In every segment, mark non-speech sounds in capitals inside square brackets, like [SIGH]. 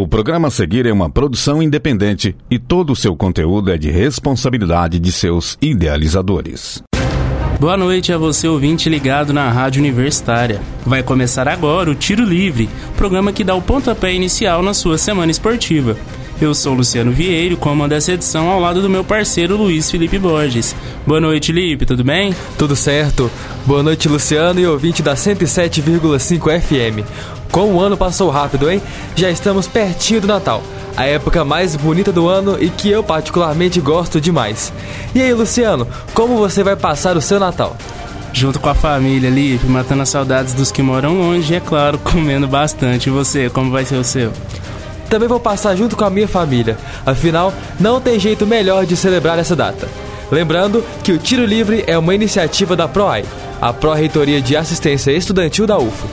O programa a seguir é uma produção independente e todo o seu conteúdo é de responsabilidade de seus idealizadores. Boa noite a você ouvinte ligado na Rádio Universitária. Vai começar agora o Tiro Livre, programa que dá o pontapé inicial na sua semana esportiva. Eu sou Luciano Vieiro, comando essa edição ao lado do meu parceiro Luiz Felipe Borges. Boa noite, Lipe, tudo bem? Tudo certo. Boa noite, Luciano e ouvinte da 107,5 FM. Como o ano passou rápido, hein? Já estamos pertinho do Natal, a época mais bonita do ano e que eu particularmente gosto demais. E aí, Luciano, como você vai passar o seu Natal? Junto com a família, Lipe, matando as saudades dos que moram longe e, é claro, [LAUGHS] comendo bastante. E você, como vai ser o seu? Também vou passar junto com a minha família, afinal, não tem jeito melhor de celebrar essa data. Lembrando que o Tiro Livre é uma iniciativa da PROAI, a Pró-Reitoria de Assistência Estudantil da UFO.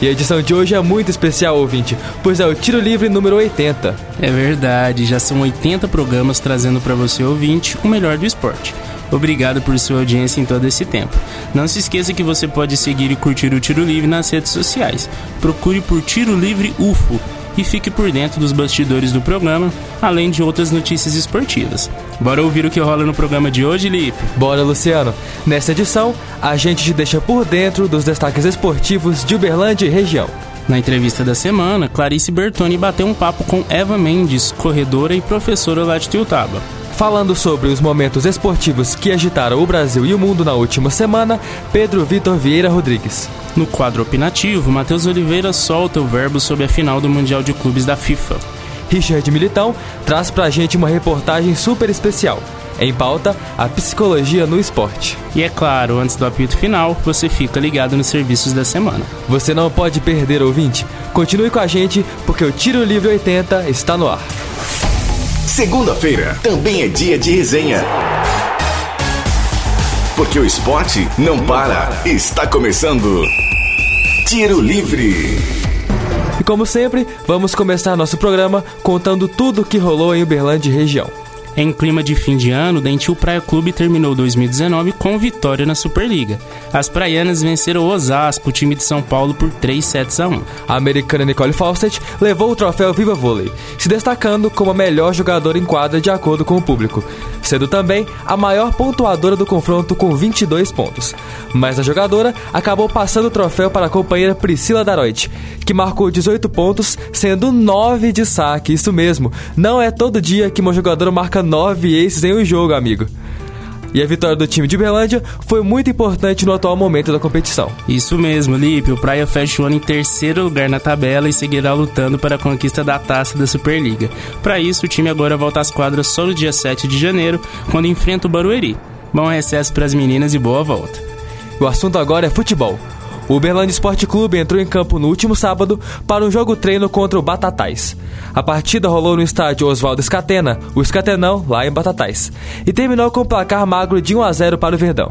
E a edição de hoje é muito especial, ouvinte, pois é o Tiro Livre número 80. É verdade, já são 80 programas trazendo para você, ouvinte, o melhor do esporte. Obrigado por sua audiência em todo esse tempo. Não se esqueça que você pode seguir e curtir o Tiro Livre nas redes sociais. Procure por Tiro Livre UFO e fique por dentro dos bastidores do programa, além de outras notícias esportivas. Bora ouvir o que rola no programa de hoje, Lipe? Bora, Luciano! Nessa edição, a gente te deixa por dentro dos destaques esportivos de Uberlândia e região. Na entrevista da semana, Clarice Bertoni bateu um papo com Eva Mendes, corredora e professora lá de Tiltaba. Falando sobre os momentos esportivos que agitaram o Brasil e o mundo na última semana, Pedro Vitor Vieira Rodrigues. No quadro opinativo, Matheus Oliveira solta o verbo sobre a final do Mundial de Clubes da FIFA. Richard Militão traz pra gente uma reportagem super especial. Em pauta, a psicologia no esporte. E é claro, antes do apito final, você fica ligado nos serviços da semana. Você não pode perder, ouvinte. Continue com a gente, porque o Tiro Livre 80 está no ar. Segunda-feira também é dia de resenha. Porque o esporte não para. Está começando. Tiro Livre. E como sempre, vamos começar nosso programa contando tudo o que rolou em Uberlândia e região. Em clima de fim de ano, o Dentil Praia Clube terminou 2019 com vitória na Superliga. As praianas venceram o Osasco, o time de São Paulo, por 3 sets a 1. A americana Nicole Fawcett levou o troféu Viva Vôlei, se destacando como a melhor jogadora em quadra de acordo com o público, sendo também a maior pontuadora do confronto com 22 pontos. Mas a jogadora acabou passando o troféu para a companheira Priscila Daroit, que marcou 18 pontos, sendo 9 de saque. Isso mesmo, não é todo dia que uma jogadora marca 9 aces em um jogo, amigo. E a vitória do time de Berlândia foi muito importante no atual momento da competição. Isso mesmo, Lipe. O Praia fecha o ano em terceiro lugar na tabela e seguirá lutando para a conquista da taça da Superliga. Para isso, o time agora volta às quadras só no dia 7 de janeiro, quando enfrenta o Barueri. Bom recesso para as meninas e boa volta. O assunto agora é futebol. O Uberlândia Esporte Clube entrou em campo no último sábado para um jogo treino contra o Batatais. A partida rolou no estádio Oswaldo Escatena, o Escatenão, lá em Batatais, e terminou com o placar magro de 1 a 0 para o Verdão.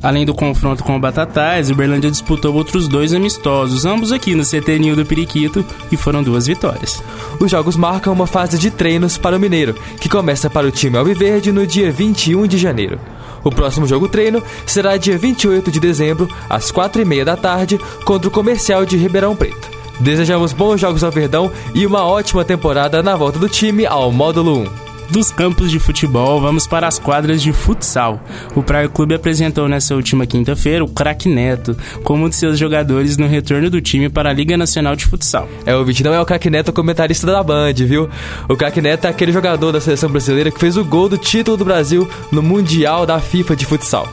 Além do confronto com o Batatais, o Uberlândia disputou outros dois amistosos, ambos aqui no CT Nil do Periquito, e foram duas vitórias. Os jogos marcam uma fase de treinos para o Mineiro, que começa para o time Alviverde no dia 21 de janeiro. O próximo jogo treino será dia 28 de dezembro, às 4h30 da tarde, contra o Comercial de Ribeirão Preto. Desejamos bons jogos ao Verdão e uma ótima temporada na volta do time ao Módulo 1 dos campos de futebol, vamos para as quadras de futsal. O Praia Clube apresentou nessa última quinta-feira o craque Neto como um de seus jogadores no retorno do time para a Liga Nacional de Futsal. É, o vídeo não é o craque Neto, o comentarista da Band, viu? O craque Neto é aquele jogador da seleção brasileira que fez o gol do título do Brasil no Mundial da FIFA de futsal.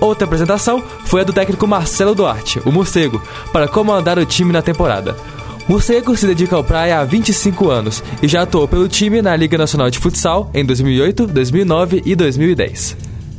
Outra apresentação foi a do técnico Marcelo Duarte, o morcego, para comandar o time na temporada. Morcego se dedica ao praia há 25 anos e já atuou pelo time na Liga Nacional de Futsal em 2008, 2009 e 2010.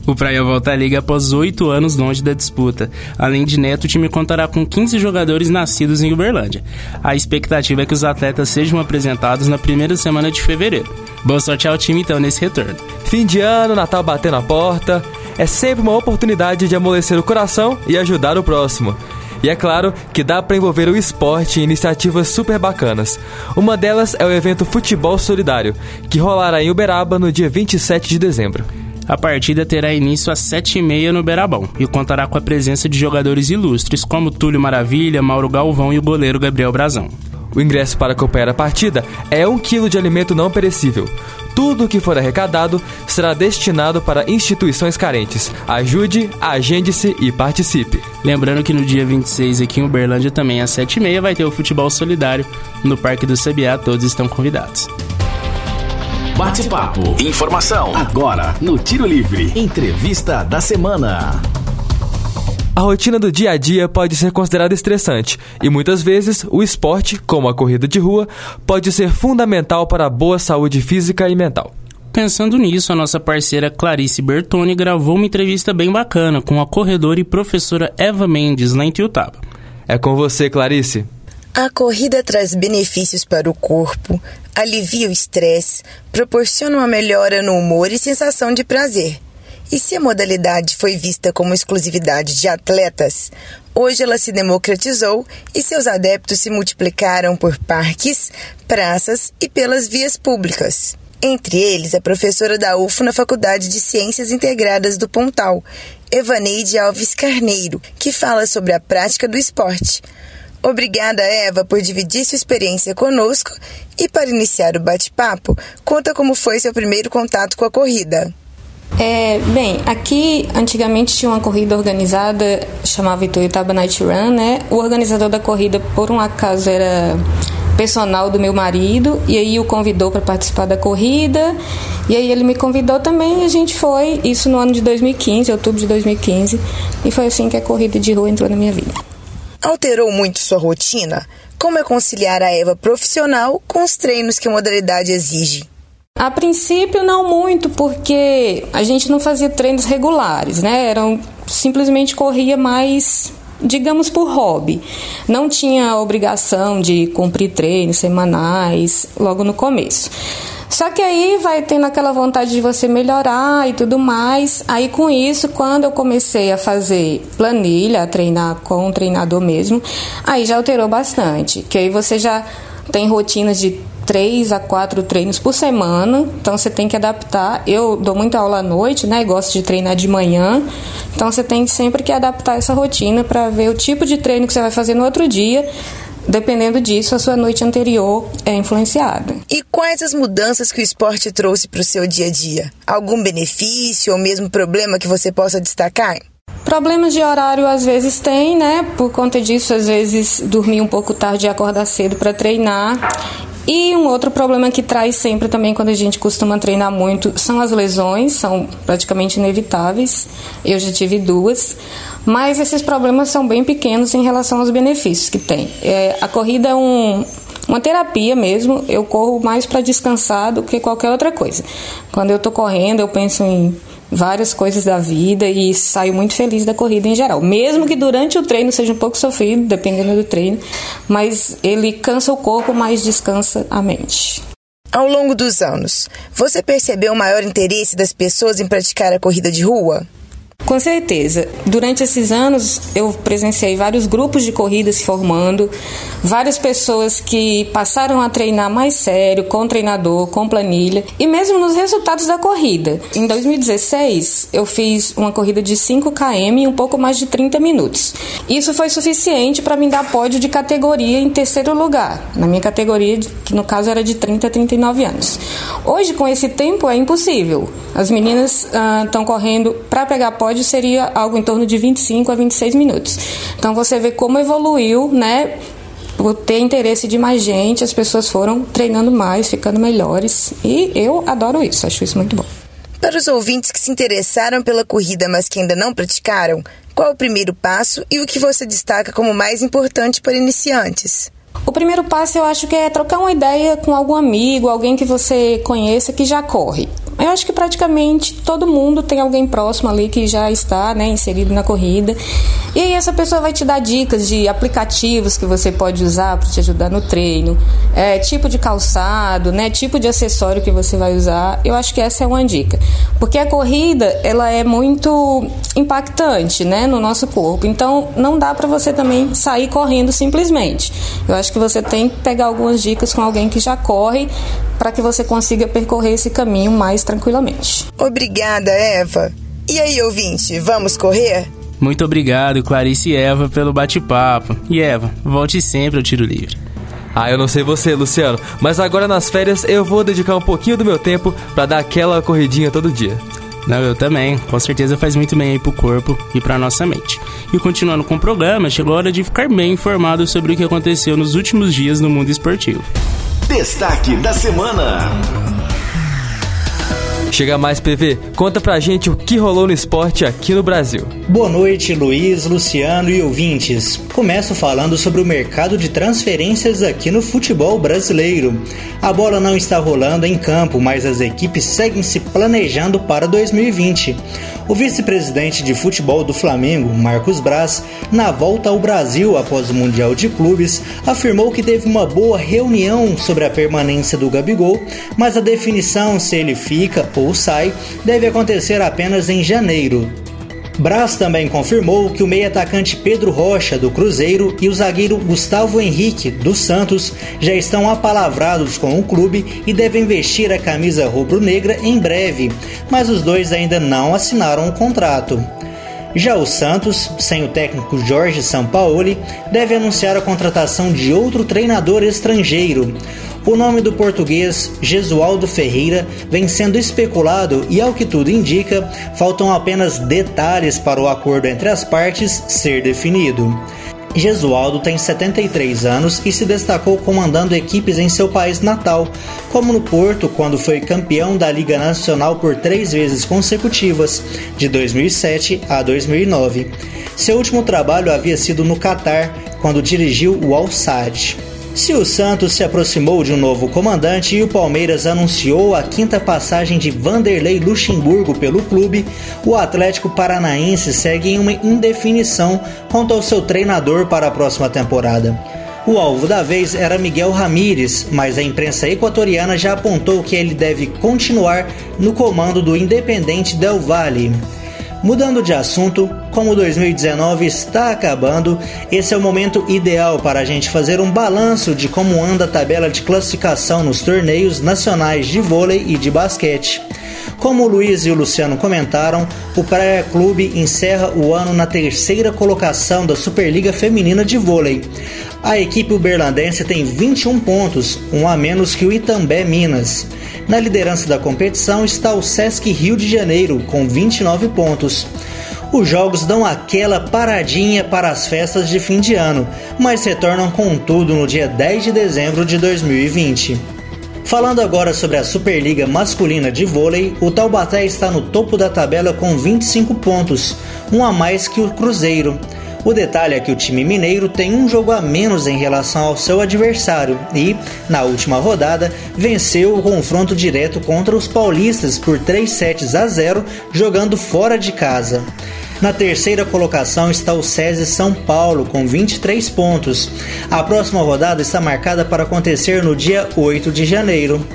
O Praia volta à liga após oito anos longe da disputa. Além de Neto, o time contará com 15 jogadores nascidos em Uberlândia. A expectativa é que os atletas sejam apresentados na primeira semana de fevereiro. Boa sorte ao time então nesse retorno. Fim de ano, Natal batendo a porta. É sempre uma oportunidade de amolecer o coração e ajudar o próximo. E é claro que dá para envolver o esporte em iniciativas super bacanas. Uma delas é o evento Futebol Solidário, que rolará em Uberaba no dia 27 de dezembro. A partida terá início às 7h30 no Berabão e contará com a presença de jogadores ilustres como Túlio Maravilha, Mauro Galvão e o goleiro Gabriel Brazão. O ingresso para acompanhar a partida é um quilo de alimento não perecível. Tudo o que for arrecadado será destinado para instituições carentes. Ajude, agende-se e participe. Lembrando que no dia 26 aqui em Uberlândia também às 7h30 vai ter o futebol solidário no Parque do CBA. Todos estão convidados. Bate-papo. Informação. Agora, no Tiro Livre. Entrevista da semana. A rotina do dia a dia pode ser considerada estressante e muitas vezes o esporte, como a corrida de rua, pode ser fundamental para a boa saúde física e mental. Pensando nisso, a nossa parceira Clarice Bertoni gravou uma entrevista bem bacana com a corredora e professora Eva Mendes lá em Tiutaba. É com você, Clarice. A corrida traz benefícios para o corpo, alivia o estresse, proporciona uma melhora no humor e sensação de prazer. E se a modalidade foi vista como exclusividade de atletas, hoje ela se democratizou e seus adeptos se multiplicaram por parques, praças e pelas vias públicas. Entre eles, a professora da UFO na Faculdade de Ciências Integradas do Pontal, Evaneide Alves Carneiro, que fala sobre a prática do esporte. Obrigada, Eva, por dividir sua experiência conosco e, para iniciar o bate-papo, conta como foi seu primeiro contato com a corrida. É, bem, aqui antigamente tinha uma corrida organizada, chamava Ituiutaba Night Run, né? O organizador da corrida, por um acaso, era personal do meu marido e aí o convidou para participar da corrida e aí ele me convidou também e a gente foi isso no ano de 2015 outubro de 2015 e foi assim que a corrida de rua entrou na minha vida. Alterou muito sua rotina? Como é conciliar a Eva profissional com os treinos que a modalidade exige a princípio não muito, porque a gente não fazia treinos regulares, né? Eram simplesmente corria mais digamos por hobby. Não tinha obrigação de cumprir treinos semanais logo no começo. Só que aí vai tendo aquela vontade de você melhorar e tudo mais. Aí com isso, quando eu comecei a fazer planilha, a treinar com um treinador mesmo, aí já alterou bastante. Que aí você já tem rotinas de três a quatro treinos por semana, então você tem que adaptar. Eu dou muita aula à noite, né? Gosto de treinar de manhã, então você tem sempre que adaptar essa rotina para ver o tipo de treino que você vai fazer no outro dia. Dependendo disso, a sua noite anterior é influenciada. E quais as mudanças que o esporte trouxe para o seu dia a dia? Algum benefício ou mesmo problema que você possa destacar? Problemas de horário às vezes tem, né? Por conta disso, às vezes dormir um pouco tarde e acordar cedo para treinar. E um outro problema que traz sempre também quando a gente costuma treinar muito são as lesões, são praticamente inevitáveis. Eu já tive duas, mas esses problemas são bem pequenos em relação aos benefícios que tem. É, a corrida é um, uma terapia mesmo. Eu corro mais para descansar do que qualquer outra coisa. Quando eu estou correndo, eu penso em várias coisas da vida e saio muito feliz da corrida em geral. Mesmo que durante o treino seja um pouco sofrido, dependendo do treino, mas ele cansa o corpo, mas descansa a mente. Ao longo dos anos, você percebeu o maior interesse das pessoas em praticar a corrida de rua? Com certeza. Durante esses anos, eu presenciei vários grupos de corrida se formando, várias pessoas que passaram a treinar mais sério, com treinador, com planilha, e mesmo nos resultados da corrida. Em 2016, eu fiz uma corrida de 5 km em um pouco mais de 30 minutos. Isso foi suficiente para me dar pódio de categoria em terceiro lugar, na minha categoria, que no caso era de 30 a 39 anos. Hoje, com esse tempo, é impossível. As meninas estão uh, correndo para pegar pódio pódio seria algo em torno de 25 a 26 minutos. Então você vê como evoluiu, né? Por ter interesse de mais gente, as pessoas foram treinando mais, ficando melhores. E eu adoro isso, acho isso muito bom. Para os ouvintes que se interessaram pela corrida, mas que ainda não praticaram, qual o primeiro passo e o que você destaca como mais importante para iniciantes? O primeiro passo eu acho que é trocar uma ideia com algum amigo, alguém que você conheça que já corre. Eu acho que praticamente todo mundo tem alguém próximo ali que já está né, inserido na corrida. E aí essa pessoa vai te dar dicas de aplicativos que você pode usar para te ajudar no treino, é, tipo de calçado, né, tipo de acessório que você vai usar. Eu acho que essa é uma dica, porque a corrida ela é muito impactante, né, no nosso corpo. Então não dá para você também sair correndo simplesmente. Eu acho que você tem que pegar algumas dicas com alguém que já corre para que você consiga percorrer esse caminho mais tranquilamente. Obrigada, Eva. E aí, ouvinte, vamos correr? Muito obrigado, Clarice e Eva, pelo bate-papo. E Eva, volte sempre ao Tiro Livre. Ah, eu não sei você, Luciano, mas agora nas férias eu vou dedicar um pouquinho do meu tempo para dar aquela corridinha todo dia. Não, eu também. Com certeza faz muito bem aí pro corpo e pra nossa mente. E continuando com o programa, chegou a hora de ficar bem informado sobre o que aconteceu nos últimos dias no mundo esportivo. Destaque da semana. Chega mais, PV. Conta pra gente o que rolou no esporte aqui no Brasil. Boa noite, Luiz, Luciano e ouvintes. Começo falando sobre o mercado de transferências aqui no futebol brasileiro. A bola não está rolando em campo, mas as equipes seguem se planejando para 2020. O vice-presidente de futebol do Flamengo, Marcos Braz, na volta ao Brasil após o Mundial de Clubes, afirmou que teve uma boa reunião sobre a permanência do Gabigol, mas a definição se ele fica ou sai deve acontecer apenas em janeiro. Braz também confirmou que o meio-atacante Pedro Rocha, do Cruzeiro, e o zagueiro Gustavo Henrique, do Santos, já estão apalavrados com o clube e devem vestir a camisa rubro-negra em breve, mas os dois ainda não assinaram o contrato. Já o Santos, sem o técnico Jorge Sampaoli, deve anunciar a contratação de outro treinador estrangeiro. O nome do português Gesualdo Ferreira vem sendo especulado e, ao que tudo indica, faltam apenas detalhes para o acordo entre as partes ser definido. Gesualdo tem 73 anos e se destacou comandando equipes em seu país natal, como no Porto, quando foi campeão da Liga Nacional por três vezes consecutivas, de 2007 a 2009. Seu último trabalho havia sido no Catar, quando dirigiu o Al Sadd. Se o Santos se aproximou de um novo comandante e o Palmeiras anunciou a quinta passagem de Vanderlei Luxemburgo pelo clube, o Atlético Paranaense segue em uma indefinição quanto ao seu treinador para a próxima temporada. O alvo da vez era Miguel Ramírez, mas a imprensa equatoriana já apontou que ele deve continuar no comando do Independente Del Valle. Mudando de assunto, como 2019 está acabando, esse é o momento ideal para a gente fazer um balanço de como anda a tabela de classificação nos torneios nacionais de vôlei e de basquete. Como o Luiz e o Luciano comentaram, o Praia Clube encerra o ano na terceira colocação da Superliga Feminina de Vôlei. A equipe uberlandense tem 21 pontos, um a menos que o Itambé Minas. Na liderança da competição está o Sesc Rio de Janeiro, com 29 pontos. Os jogos dão aquela paradinha para as festas de fim de ano, mas retornam com tudo no dia 10 de dezembro de 2020. Falando agora sobre a Superliga Masculina de Vôlei, o Taubaté está no topo da tabela com 25 pontos, um a mais que o Cruzeiro. O detalhe é que o time mineiro tem um jogo a menos em relação ao seu adversário e, na última rodada, venceu o confronto direto contra os paulistas por 3 sets a 0, jogando fora de casa. Na terceira colocação está o SESI São Paulo, com 23 pontos. A próxima rodada está marcada para acontecer no dia 8 de janeiro.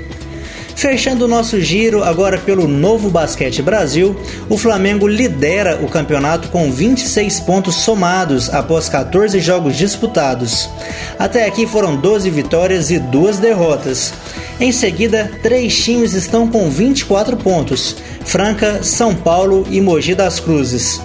Fechando o nosso giro agora pelo Novo Basquete Brasil, o Flamengo lidera o campeonato com 26 pontos somados após 14 jogos disputados. Até aqui foram 12 vitórias e 2 derrotas. Em seguida, três times estão com 24 pontos: Franca, São Paulo e Mogi das Cruzes.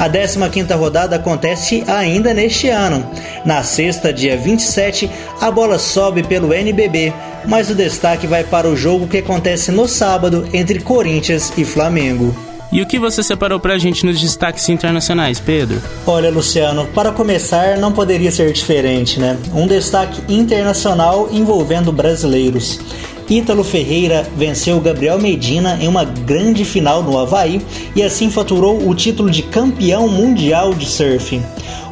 A 15ª rodada acontece ainda neste ano. Na sexta, dia 27, a bola sobe pelo NBB, mas o destaque vai para o jogo que acontece no sábado entre Corinthians e Flamengo. E o que você separou pra gente nos destaques internacionais, Pedro? Olha, Luciano, para começar, não poderia ser diferente, né? Um destaque internacional envolvendo brasileiros. Ítalo Ferreira venceu Gabriel Medina em uma grande final no Havaí e assim faturou o título de campeão mundial de surf.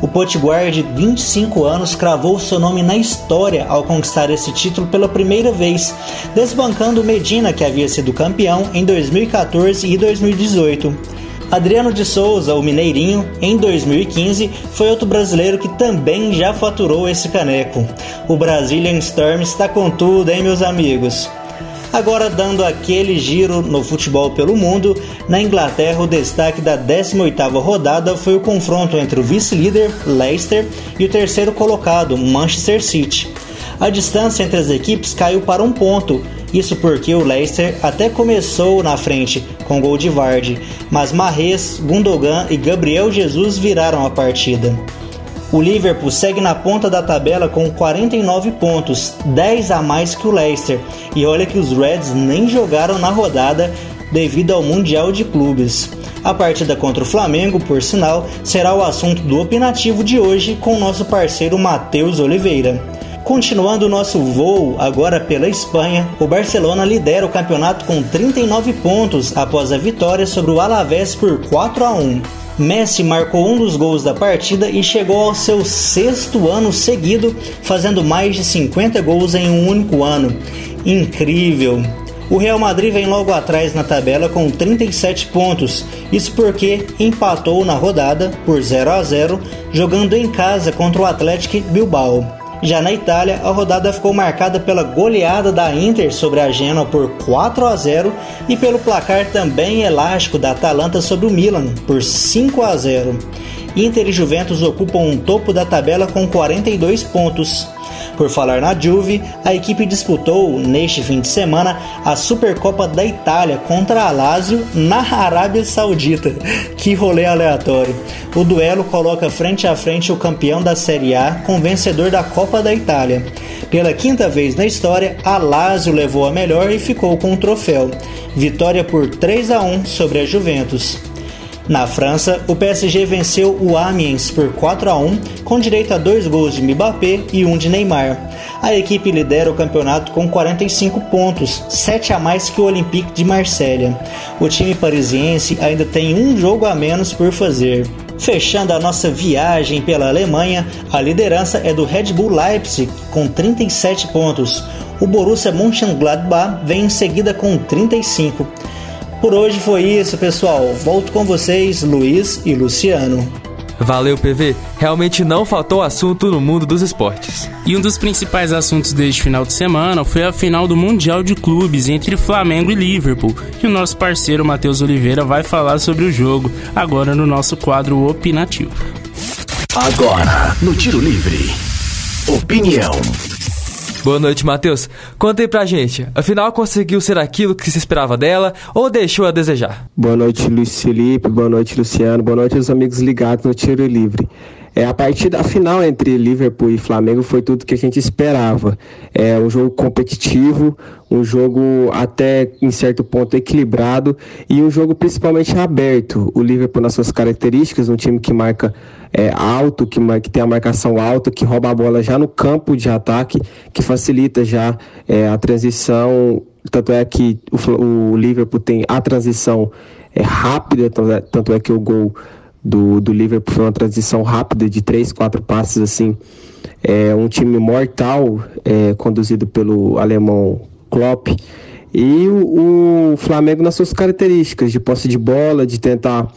O potiguar de 25 anos cravou seu nome na história ao conquistar esse título pela primeira vez, desbancando Medina, que havia sido campeão em 2014 e 2018. Adriano de Souza, o Mineirinho, em 2015, foi outro brasileiro que também já faturou esse caneco. O Brazilian Storm está com tudo, hein, meus amigos? Agora, dando aquele giro no futebol pelo mundo, na Inglaterra o destaque da 18ª rodada foi o confronto entre o vice-líder, Leicester, e o terceiro colocado, Manchester City. A distância entre as equipes caiu para um ponto, isso porque o Leicester até começou na frente com gol de Vardy, mas Marres, Gundogan e Gabriel Jesus viraram a partida. O Liverpool segue na ponta da tabela com 49 pontos, 10 a mais que o Leicester. E olha que os Reds nem jogaram na rodada devido ao Mundial de Clubes. A partida contra o Flamengo, por sinal, será o assunto do opinativo de hoje com nosso parceiro Matheus Oliveira. Continuando o nosso voo agora pela Espanha, o Barcelona lidera o campeonato com 39 pontos após a vitória sobre o Alavés por 4 a 1. Messi marcou um dos gols da partida e chegou ao seu sexto ano seguido, fazendo mais de 50 gols em um único ano. Incrível! O Real Madrid vem logo atrás na tabela com 37 pontos, isso porque empatou na rodada por 0 a 0, jogando em casa contra o Atlético Bilbao. Já na Itália, a rodada ficou marcada pela goleada da Inter sobre a Genoa por 4 a 0 e pelo placar também elástico da Atalanta sobre o Milan por 5 a 0. Inter e Juventus ocupam um topo da tabela com 42 pontos. Por falar na Juve, a equipe disputou neste fim de semana a Supercopa da Itália contra a Lazio na Arábia Saudita. [LAUGHS] Que rolê aleatório. O duelo coloca frente a frente o campeão da Série A com o vencedor da Copa da Itália. Pela quinta vez na história, a Lazio levou a melhor e ficou com o troféu. Vitória por 3 a 1 sobre a Juventus. Na França, o PSG venceu o Amiens por 4 a 1, com direito a dois gols de Mbappé e um de Neymar. A equipe lidera o campeonato com 45 pontos, 7 a mais que o Olympique de Marselha. O time parisiense ainda tem um jogo a menos por fazer. Fechando a nossa viagem pela Alemanha, a liderança é do Red Bull Leipzig com 37 pontos. O Borussia Mönchengladbach vem em seguida com 35. Por hoje foi isso, pessoal. Volto com vocês, Luiz e Luciano. Valeu, PV. Realmente não faltou assunto no mundo dos esportes. E um dos principais assuntos deste final de semana foi a final do Mundial de Clubes entre Flamengo e Liverpool. E o nosso parceiro Matheus Oliveira vai falar sobre o jogo, agora no nosso quadro opinativo. Agora, no Tiro Livre. Opinião. Boa noite, Matheus. Conta aí pra gente, afinal conseguiu ser aquilo que se esperava dela ou deixou a desejar? Boa noite, Luiz Felipe, boa noite, Luciano, boa noite aos amigos ligados no Tiro Livre. É, a partida final entre Liverpool e Flamengo foi tudo que a gente esperava. É um jogo competitivo, um jogo até em certo ponto equilibrado e um jogo principalmente aberto. O Liverpool nas suas características, um time que marca é, alto, que, que tem a marcação alta, que rouba a bola já no campo de ataque, que facilita já é, a transição. Tanto é que o, o Liverpool tem a transição é, rápida, tanto é, tanto é que o gol do, do Liverpool foi uma transição rápida de três, quatro passes assim. É um time mortal, é, conduzido pelo alemão Klopp. E o, o, Flamengo nas suas características de posse de bola, de tentar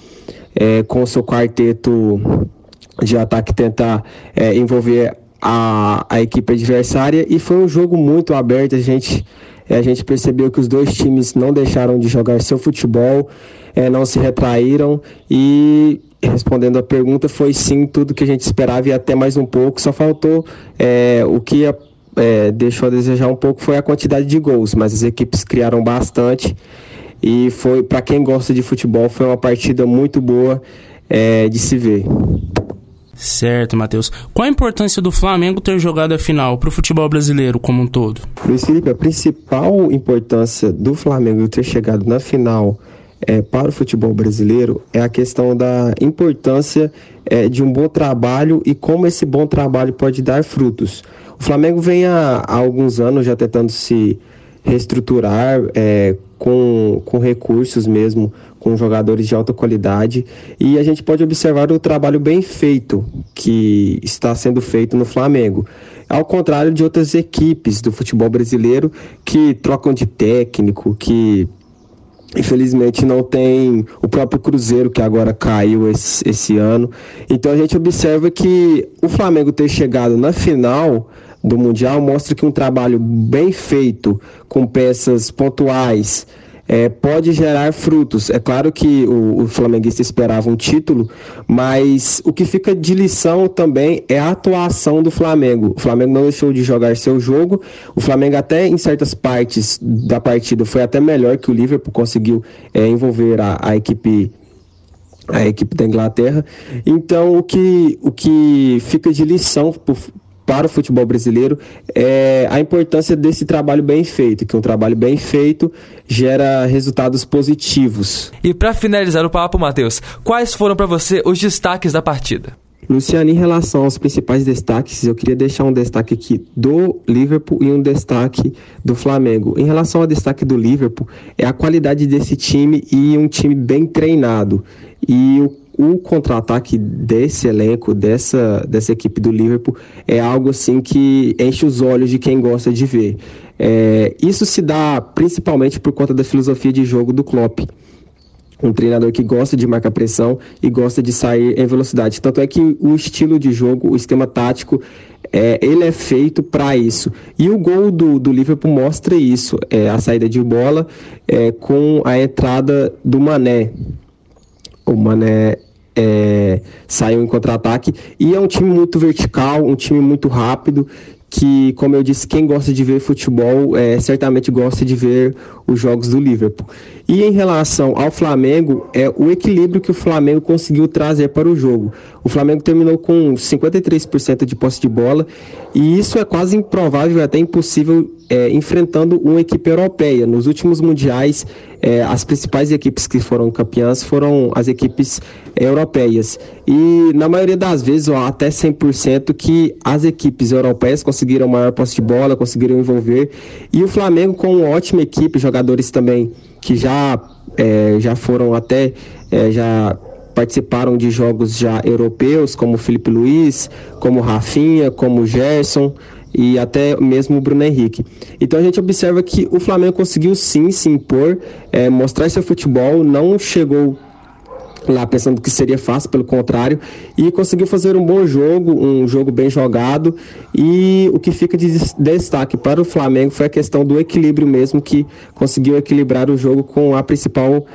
é, com o seu quarteto de ataque tentar é, envolver a, a equipe adversária e foi um jogo muito aberto. A gente, é, a gente percebeu que os dois times não deixaram de jogar seu futebol, é, não se retraíram e respondendo a pergunta foi sim tudo que a gente esperava e até mais um pouco. Só faltou é, o que é, deixou a desejar um pouco foi a quantidade de gols, mas as equipes criaram bastante e foi para quem gosta de futebol foi uma partida muito boa é, de se ver. Certo, Matheus. Qual a importância do Flamengo ter jogado a final para o futebol brasileiro como um todo? Luiz Felipe, a principal importância do Flamengo ter chegado na final é, para o futebol brasileiro é a questão da importância é, de um bom trabalho e como esse bom trabalho pode dar frutos. O Flamengo vem há, há alguns anos já tentando se reestruturar é, com, com recursos mesmo, com jogadores de alta qualidade. E a gente pode observar o trabalho bem feito que está sendo feito no Flamengo. Ao contrário de outras equipes do futebol brasileiro que trocam de técnico, que infelizmente não tem o próprio Cruzeiro que agora caiu esse, esse ano. Então a gente observa que o Flamengo ter chegado na final do Mundial mostra que um trabalho bem feito, com peças pontuais, é, pode gerar frutos. É claro que o, o flamenguista esperava um título, mas o que fica de lição também é a atuação do Flamengo. O Flamengo não deixou de jogar seu jogo. O Flamengo até em certas partes da partida foi até melhor que o Liverpool conseguiu é, envolver a, a equipe a equipe da Inglaterra. Então, o que, o que fica de lição para o futebol brasileiro é a importância desse trabalho bem feito, que um trabalho bem feito gera resultados positivos. E para finalizar o papo, Matheus, quais foram para você os destaques da partida? Luciano, em relação aos principais destaques, eu queria deixar um destaque aqui do Liverpool e um destaque do Flamengo. Em relação ao destaque do Liverpool, é a qualidade desse time e um time bem treinado. E o, o contra-ataque desse elenco, dessa, dessa equipe do Liverpool, é algo assim que enche os olhos de quem gosta de ver. É, isso se dá principalmente por conta da filosofia de jogo do Klopp um treinador que gosta de marcar pressão e gosta de sair em velocidade. Tanto é que o estilo de jogo, o esquema tático, é, ele é feito para isso. E o gol do, do Liverpool mostra isso: é, a saída de bola é, com a entrada do Mané. O Mané é, saiu em contra-ataque e é um time muito vertical, um time muito rápido que, como eu disse, quem gosta de ver futebol é, certamente gosta de ver os jogos do Liverpool. E em relação ao Flamengo, é o equilíbrio que o Flamengo conseguiu trazer para o jogo. O Flamengo terminou com 53% de posse de bola e isso é quase improvável, até impossível, é, enfrentando uma equipe europeia. Nos últimos mundiais, é, as principais equipes que foram campeãs foram as equipes europeias. E na maioria das vezes, ó, até 100%, que as equipes europeias conseguiram maior posse de bola, conseguiram envolver. E o Flamengo, com uma ótima equipe, jogadores também que já, é, já foram até. É, já participaram de jogos já europeus, como Felipe Luiz, como Rafinha, como Gerson e até mesmo o Bruno Henrique. Então a gente observa que o Flamengo conseguiu sim se impor, é, mostrar seu futebol, não chegou lá pensando que seria fácil, pelo contrário, e conseguiu fazer um bom jogo, um jogo bem jogado. E o que fica de destaque para o Flamengo foi a questão do equilíbrio mesmo, que conseguiu equilibrar o jogo com a principal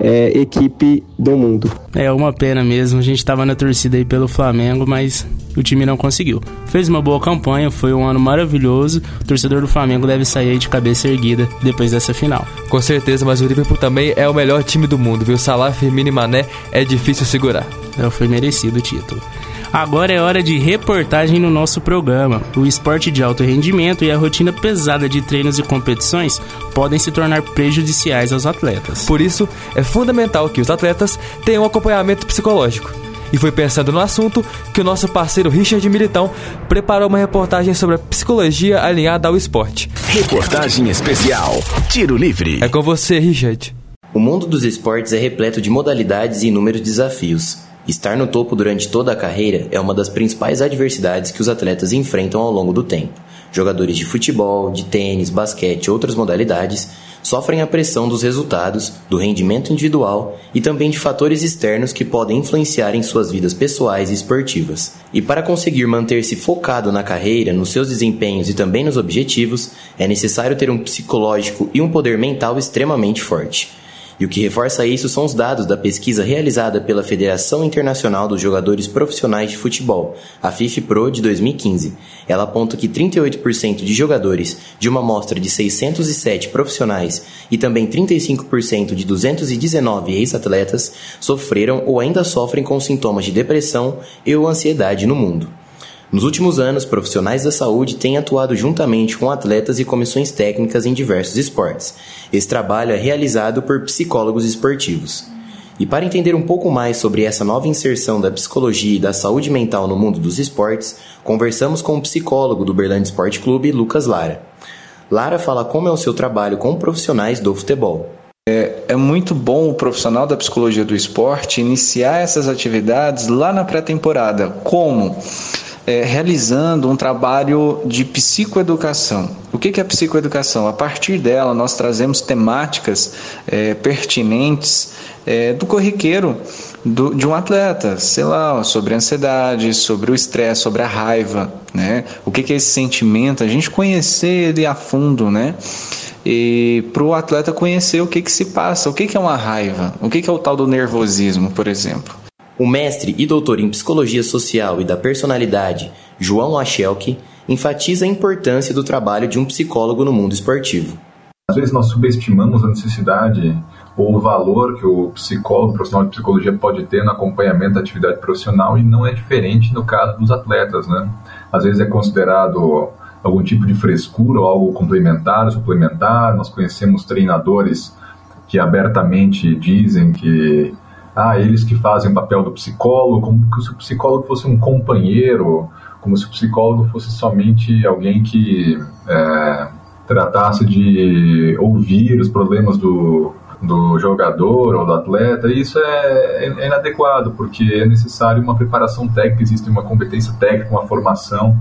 é, equipe do mundo. É uma pena mesmo, a gente estava na torcida aí pelo Flamengo, mas o time não conseguiu. Fez uma boa campanha, foi um ano maravilhoso. O torcedor do Flamengo deve sair de cabeça erguida depois dessa final. Com certeza, mas o Liverpool também é o melhor time do mundo, viu? Salah, Firmino e Mané é difícil segurar. É, foi merecido o título. Agora é hora de reportagem no nosso programa. O esporte de alto rendimento e a rotina pesada de treinos e competições podem se tornar prejudiciais aos atletas. Por isso, é fundamental que os atletas tenham um acompanhamento psicológico. E foi pensando no assunto que o nosso parceiro Richard Militão preparou uma reportagem sobre a psicologia alinhada ao esporte. Reportagem especial Tiro Livre. É com você, Richard. O mundo dos esportes é repleto de modalidades e inúmeros desafios. Estar no topo durante toda a carreira é uma das principais adversidades que os atletas enfrentam ao longo do tempo. Jogadores de futebol, de tênis, basquete e outras modalidades sofrem a pressão dos resultados, do rendimento individual e também de fatores externos que podem influenciar em suas vidas pessoais e esportivas. E para conseguir manter-se focado na carreira, nos seus desempenhos e também nos objetivos, é necessário ter um psicológico e um poder mental extremamente forte. E o que reforça isso são os dados da pesquisa realizada pela Federação Internacional dos Jogadores Profissionais de Futebol, a FIFPro de 2015. Ela aponta que 38% de jogadores de uma amostra de 607 profissionais e também 35% de 219 ex-atletas sofreram ou ainda sofrem com sintomas de depressão e ou ansiedade no mundo. Nos últimos anos, profissionais da saúde têm atuado juntamente com atletas e comissões técnicas em diversos esportes. Esse trabalho é realizado por psicólogos esportivos. E para entender um pouco mais sobre essa nova inserção da psicologia e da saúde mental no mundo dos esportes, conversamos com o psicólogo do Berlândia Esporte Clube, Lucas Lara. Lara fala como é o seu trabalho com profissionais do futebol. É, é, muito bom o profissional da psicologia do esporte iniciar essas atividades lá na pré-temporada. Como? É, realizando um trabalho de psicoeducação. O que é psicoeducação? A partir dela, nós trazemos temáticas é, pertinentes é, do corriqueiro do, de um atleta, sei lá, sobre a ansiedade, sobre o estresse, sobre a raiva, né? O que é esse sentimento? A gente conhecer ele a fundo, né? e para o atleta conhecer o que, que se passa, o que, que é uma raiva, o que, que é o tal do nervosismo, por exemplo. O mestre e doutor em Psicologia Social e da Personalidade, João Achelke, enfatiza a importância do trabalho de um psicólogo no mundo esportivo. Às vezes nós subestimamos a necessidade ou o valor que o psicólogo, profissional de psicologia pode ter no acompanhamento da atividade profissional e não é diferente no caso dos atletas, né? Às vezes é considerado algum tipo de frescura ou algo complementar, suplementar. Nós conhecemos treinadores que abertamente dizem que ah, eles que fazem o papel do psicólogo, como se o psicólogo fosse um companheiro, como se o psicólogo fosse somente alguém que é, tratasse de ouvir os problemas do, do jogador ou do atleta, isso é, é, inadequado, porque é necessário uma preparação técnica, existe uma competência técnica, uma formação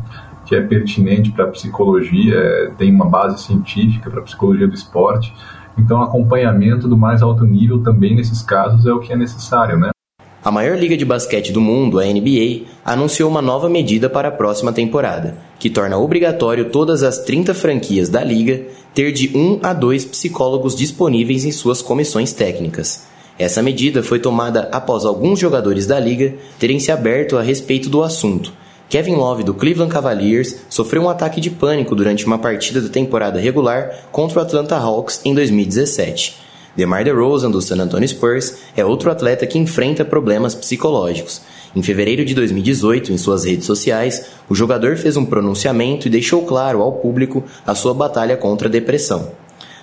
que é pertinente para a psicologia, é, tem uma base científica para a psicologia do esporte. Então, acompanhamento do mais alto nível também nesses casos é o que é necessário, né? A maior liga de basquete do mundo, a NBA, anunciou uma nova medida para a próxima temporada, que torna obrigatório todas as 30 franquias da liga ter de 1 a 2 psicólogos disponíveis em suas comissões técnicas. Essa medida foi tomada após alguns jogadores da liga terem se aberto a respeito do assunto Kevin Love do Cleveland Cavaliers sofreu um ataque de pânico durante uma partida da temporada regular contra o Atlanta Hawks em 2017. DeMar DeRozan do San Antonio Spurs é outro atleta que enfrenta problemas psicológicos. Em fevereiro de 2018, em suas redes sociais, o jogador fez um pronunciamento e deixou claro ao público a sua batalha contra a depressão.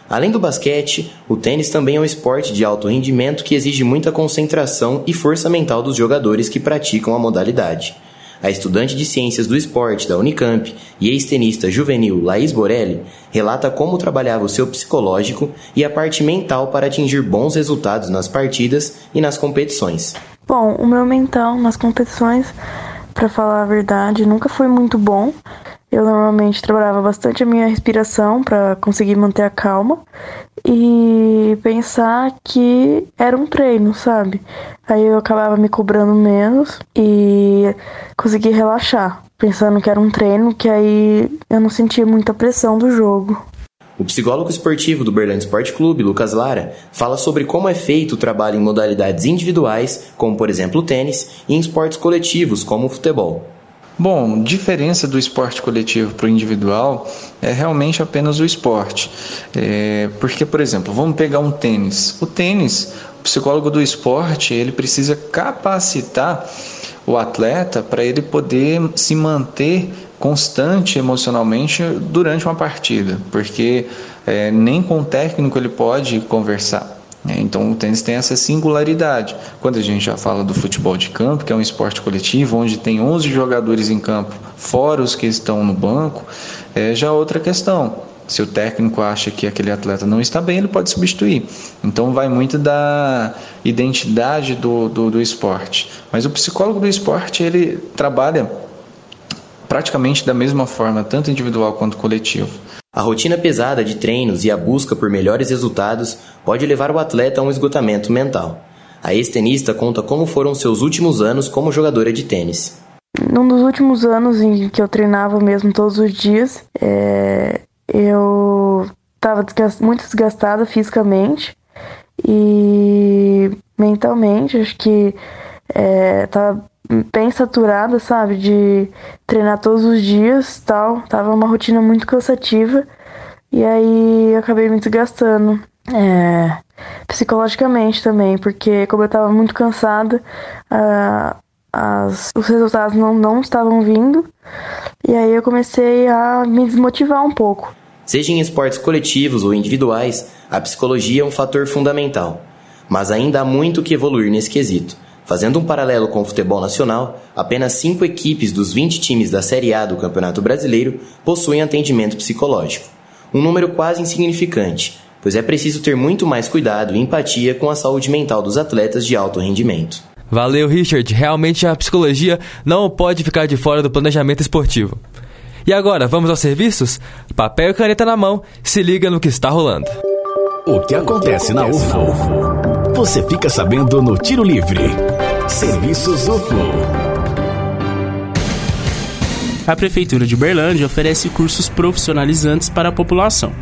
Além do basquete, o tênis também é um esporte de alto rendimento que exige muita concentração e força mental dos jogadores que praticam a modalidade. A estudante de Ciências do Esporte da Unicamp e ex-tenista juvenil Laís Borelli relata como trabalhava o seu psicológico e a parte mental para atingir bons resultados nas partidas e nas competições. Bom, o meu mental nas competições, para falar a verdade, nunca foi muito bom. Eu normalmente trabalhava bastante a minha respiração para conseguir manter a calma e pensar que era um treino, sabe? Aí eu acabava me cobrando menos e conseguia relaxar, pensando que era um treino, que aí eu não sentia muita pressão do jogo. O psicólogo esportivo do Berlândia Esporte Clube, Lucas Lara, fala sobre como é feito o trabalho em modalidades individuais, como por exemplo o tênis, e em esportes coletivos, como o futebol. Bom, diferença do esporte coletivo para o individual é realmente apenas o esporte. É, porque, por exemplo, vamos pegar um tênis. O tênis, o psicólogo do esporte, ele precisa capacitar o atleta para ele poder se manter constante emocionalmente durante uma partida, porque é, nem com o técnico ele pode conversar. Né? Então o tênis tem essa singularidade. Quando a gente já fala do futebol de campo, que é um esporte coletivo, onde tem 11 jogadores em campo, fora os que estão no banco, é já outra questão. Se o técnico acha que aquele atleta não está bem, ele pode substituir. Então vai muito da identidade do, do, do esporte. Mas o psicólogo do esporte, ele trabalha praticamente da mesma forma, tanto individual quanto coletivo. A rotina pesada de treinos e a busca por melhores resultados pode levar o atleta a um esgotamento mental. A ex-tenista conta como foram seus últimos anos como jogadora de tênis. Num dos últimos anos em que eu treinava mesmo todos os dias, é, eu estava muito desgastada fisicamente e mentalmente. Acho que estava é, bem saturada, sabe, de treinar todos os dias, tal. Tava uma rotina muito cansativa e aí eu acabei me desgastando. É, psicologicamente também, porque como eu tava muito cansada, uh, as, os resultados não, não estavam vindo, e aí eu comecei a me desmotivar um pouco. Seja em esportes coletivos ou individuais, a psicologia é um fator fundamental, mas ainda há muito que evoluir nesse quesito. Fazendo um paralelo com o futebol nacional, apenas cinco equipes dos 20 times da Série A do Campeonato Brasileiro possuem atendimento psicológico. Um número quase insignificante, pois é preciso ter muito mais cuidado e empatia com a saúde mental dos atletas de alto rendimento. Valeu, Richard. Realmente a psicologia não pode ficar de fora do planejamento esportivo. E agora, vamos aos serviços? Papel e caneta na mão, se liga no que está rolando. O que acontece na UFO? Você fica sabendo no Tiro Livre. Serviços UFO. A Prefeitura de Berlândia oferece cursos profissionalizantes para a população.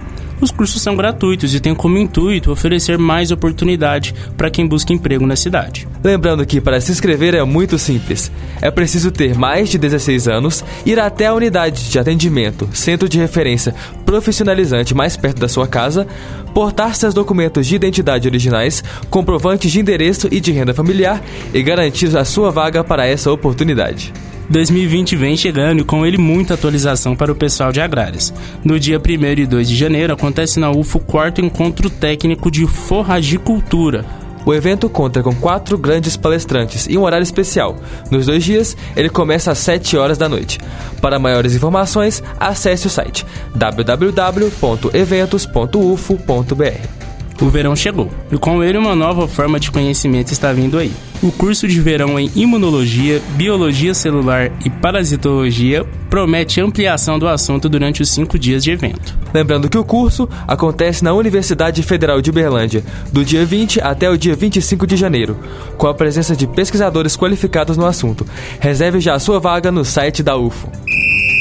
Os cursos são gratuitos e têm como intuito oferecer mais oportunidade para quem busca emprego na cidade. Lembrando que para se inscrever é muito simples. É preciso ter mais de 16 anos, ir até a unidade de atendimento, centro de referência profissionalizante mais perto da sua casa, portar seus documentos de identidade originais, comprovantes de endereço e de renda familiar e garantir a sua vaga para essa oportunidade. 2020 vem chegando e com ele muita atualização para o pessoal de agrárias. No dia 1 e 2 de janeiro acontece na UFO o quarto encontro técnico de forragicultura. O evento conta com quatro grandes palestrantes e um horário especial. Nos dois dias, ele começa às 7 horas da noite. Para maiores informações, acesse o site www.eventos.ufo.br. O verão chegou e com ele uma nova forma de conhecimento está vindo aí. O curso de verão em Imunologia, Biologia Celular e Parasitologia promete ampliação do assunto durante os cinco dias de evento. Lembrando que o curso acontece na Universidade Federal de Berlândia, do dia 20 até o dia 25 de janeiro, com a presença de pesquisadores qualificados no assunto. Reserve já a sua vaga no site da UFO.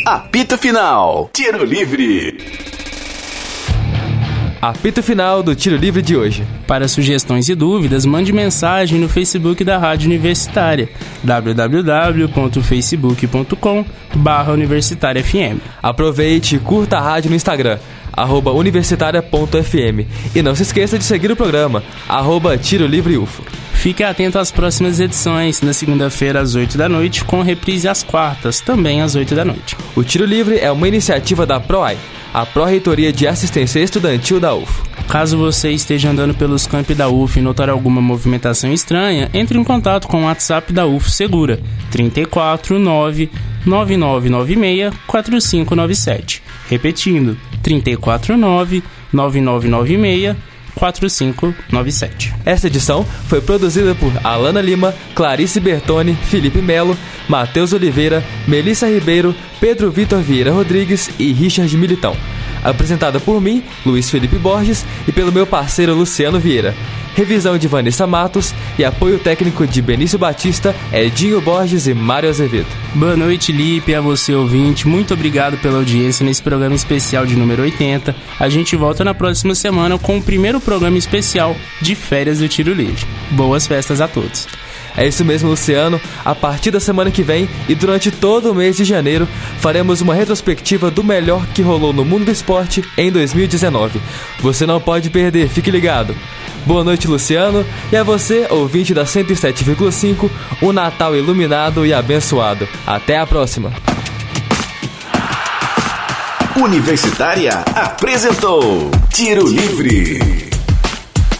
Apito Final. Tiro livre. Apito final do Tiro Livre de hoje. Para sugestões e dúvidas, mande mensagem no Facebook da Rádio Universitária, www.facebook.com Universitária FM. Aproveite e curta a rádio no Instagram, arroba universitária.fm. E não se esqueça de seguir o programa, arroba Tiro Livre UFO. Fique atento às próximas edições, na segunda-feira às 8 da noite, com reprise às quartas, também às 8 da noite. O Tiro Livre é uma iniciativa da PROAI, a Pró-Reitoria de Assistência Estudantil da UF. Caso você esteja andando pelos campi da UF e notar alguma movimentação estranha, entre em contato com o WhatsApp da UF Segura 349 9996 4597. Repetindo, 349 9996 4597. Esta edição foi produzida por Alana Lima, Clarice Bertoni, Felipe Melo, Matheus Oliveira, Melissa Ribeiro, Pedro Vitor Vieira Rodrigues e Richard Militão. Apresentada por mim, Luiz Felipe Borges, e pelo meu parceiro Luciano Vieira revisão de Vanessa Matos e apoio técnico de Benício Batista, Edinho Borges e Mário Azevedo. Boa noite, Lipe, a você ouvinte. Muito obrigado pela audiência nesse programa especial de número 80. A gente volta na próxima semana com o primeiro programa especial de férias do Tiro Livre. Boas festas a todos. É isso mesmo, Luciano. A partir da semana que vem e durante todo o mês de janeiro, faremos uma retrospectiva do melhor que rolou no mundo do esporte em 2019. Você não pode perder, fique ligado. Boa noite, Luciano, e a você, ouvinte da 107,5, um Natal iluminado e abençoado. Até a próxima. Universitária apresentou Tiro Livre.